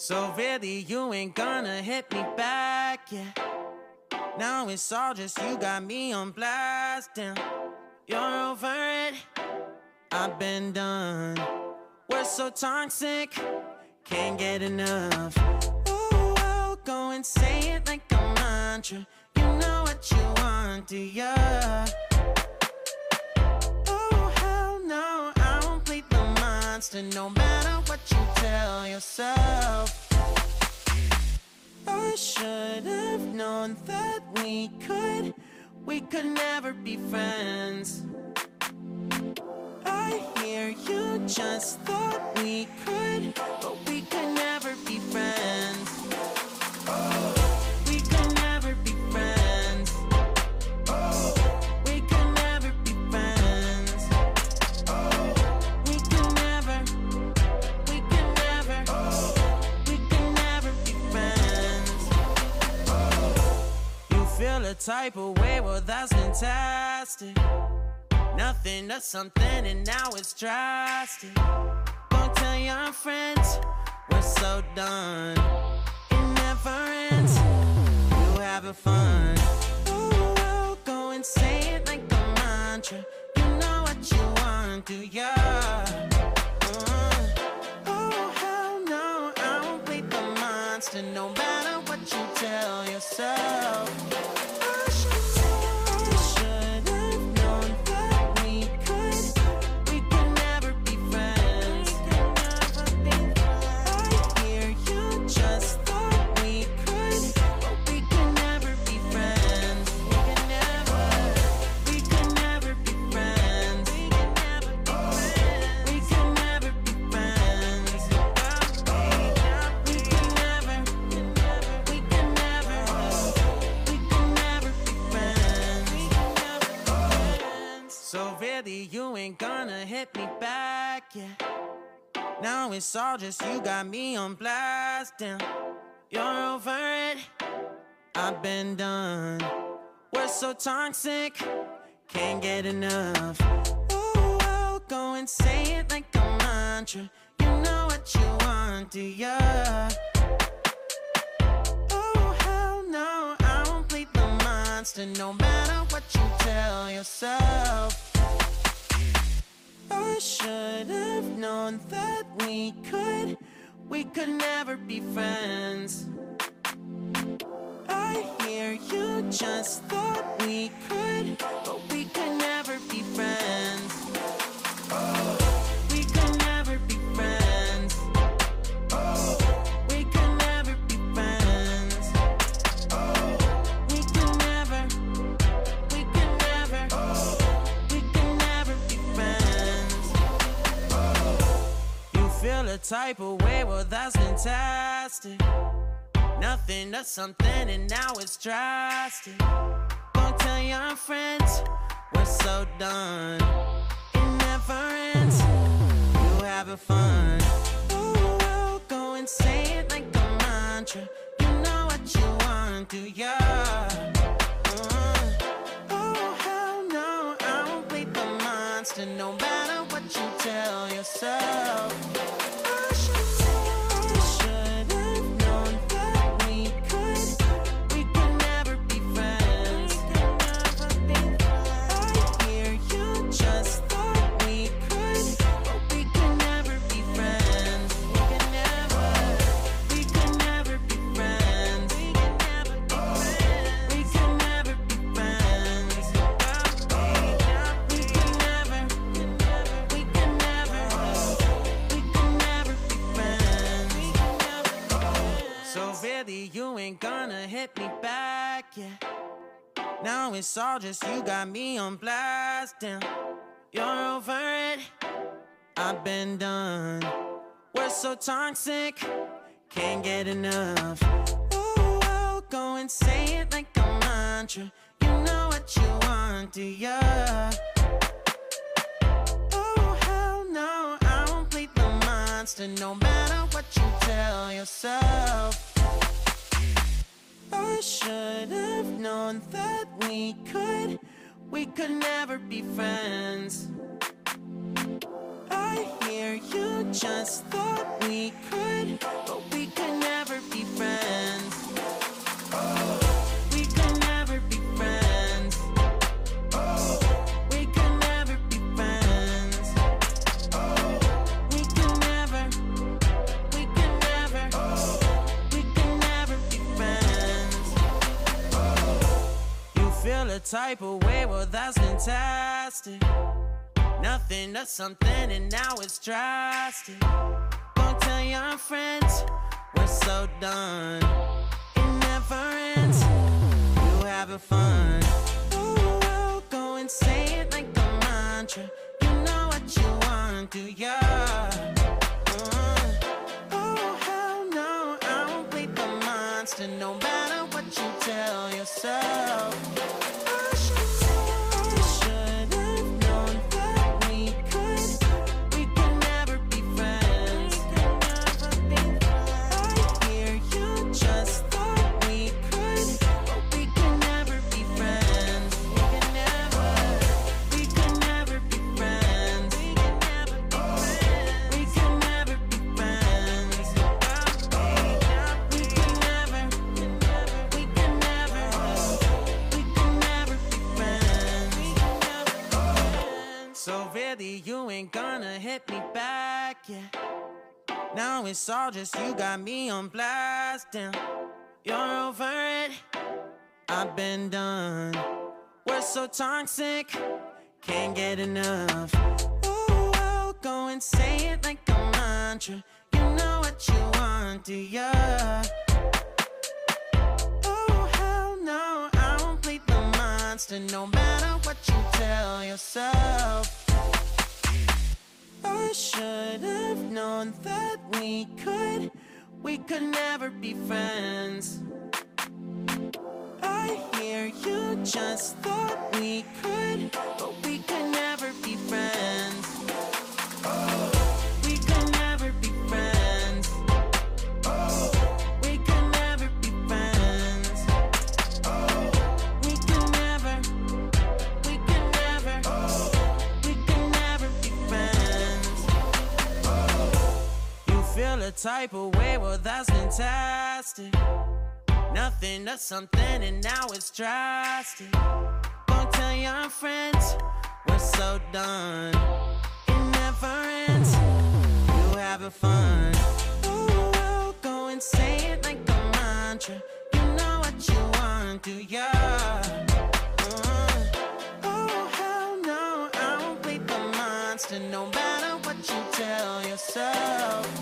So really, you ain't gonna hit me back, yeah. Now it's all just you got me on blast, damn. You're over it, I've been done. We're so toxic, can't get enough. Ooh, I'll go and say it like a mantra. You know what you want, do ya? Monster no matter what you tell yourself. I should have known that we could, we could never be friends. I hear you just thought we could, but we could never type of way, well, that's fantastic. Nothing to something, and now it's drastic. Go tell your friends we're so done. It never ends. You having fun? Oh, I'll go and say it like a mantra. You know what you want, do ya? Uh, oh hell no, I won't play the monster no matter what you tell yourself. So you ain't gonna hit me back, yeah. Now it's all just you got me on blast, damn. You're over it, I've been done. We're so toxic, can't get enough. Ooh, I'll go and say it like a mantra. You know what you want, do ya? Oh, hell no, I won't play the monster no matter what you tell yourself. Should have known that we could, we could never be friends. I hear you just type of way, well, that's fantastic. Nothing to something, and now it's drastic. Go tell your friends we're so done. It never ends. You having fun? Oh, I'll go and say it like a mantra. You know what you want, do ya? Uh, oh hell no, I won't play the monster no matter what you tell yourself. Hit me back, yeah. Now it's all just you got me on blast, damn. You're over it, I've been done. We're so toxic, can't get enough. Ooh, I'll go and say it like a mantra. You know what you want, do ya? Oh, hell no, I won't play the monster no matter what you tell yourself. I should have known that we could We could never be friends. I hear you just thought we could But we could never be friends. Type of way, well, that's fantastic. Nothing to something, and now it's drastic. Don't tell your friends we're so done. It never ends. You having fun? So really, you ain't gonna hit me back, yeah. Now it's all just you got me on blast. Damn, you're over it. I've been done. We're so toxic, can't get enough. Oh, well, go and say it like a mantra. You know what you want, do ya? Oh, hell no, I won't the monster no matter what you tell yourself. Known that we could, we could never be friends. I hear you just thought we could, but we a type of way, well, that's fantastic. Nothing to something, and now it's drastic. Don't tell your friends, we're so done. It never ends, you having fun. Ooh, I'll go and say it like a mantra. You know what you want, do ya? Uh, oh, hell no, I won't be the monster, no matter what you tell yourself.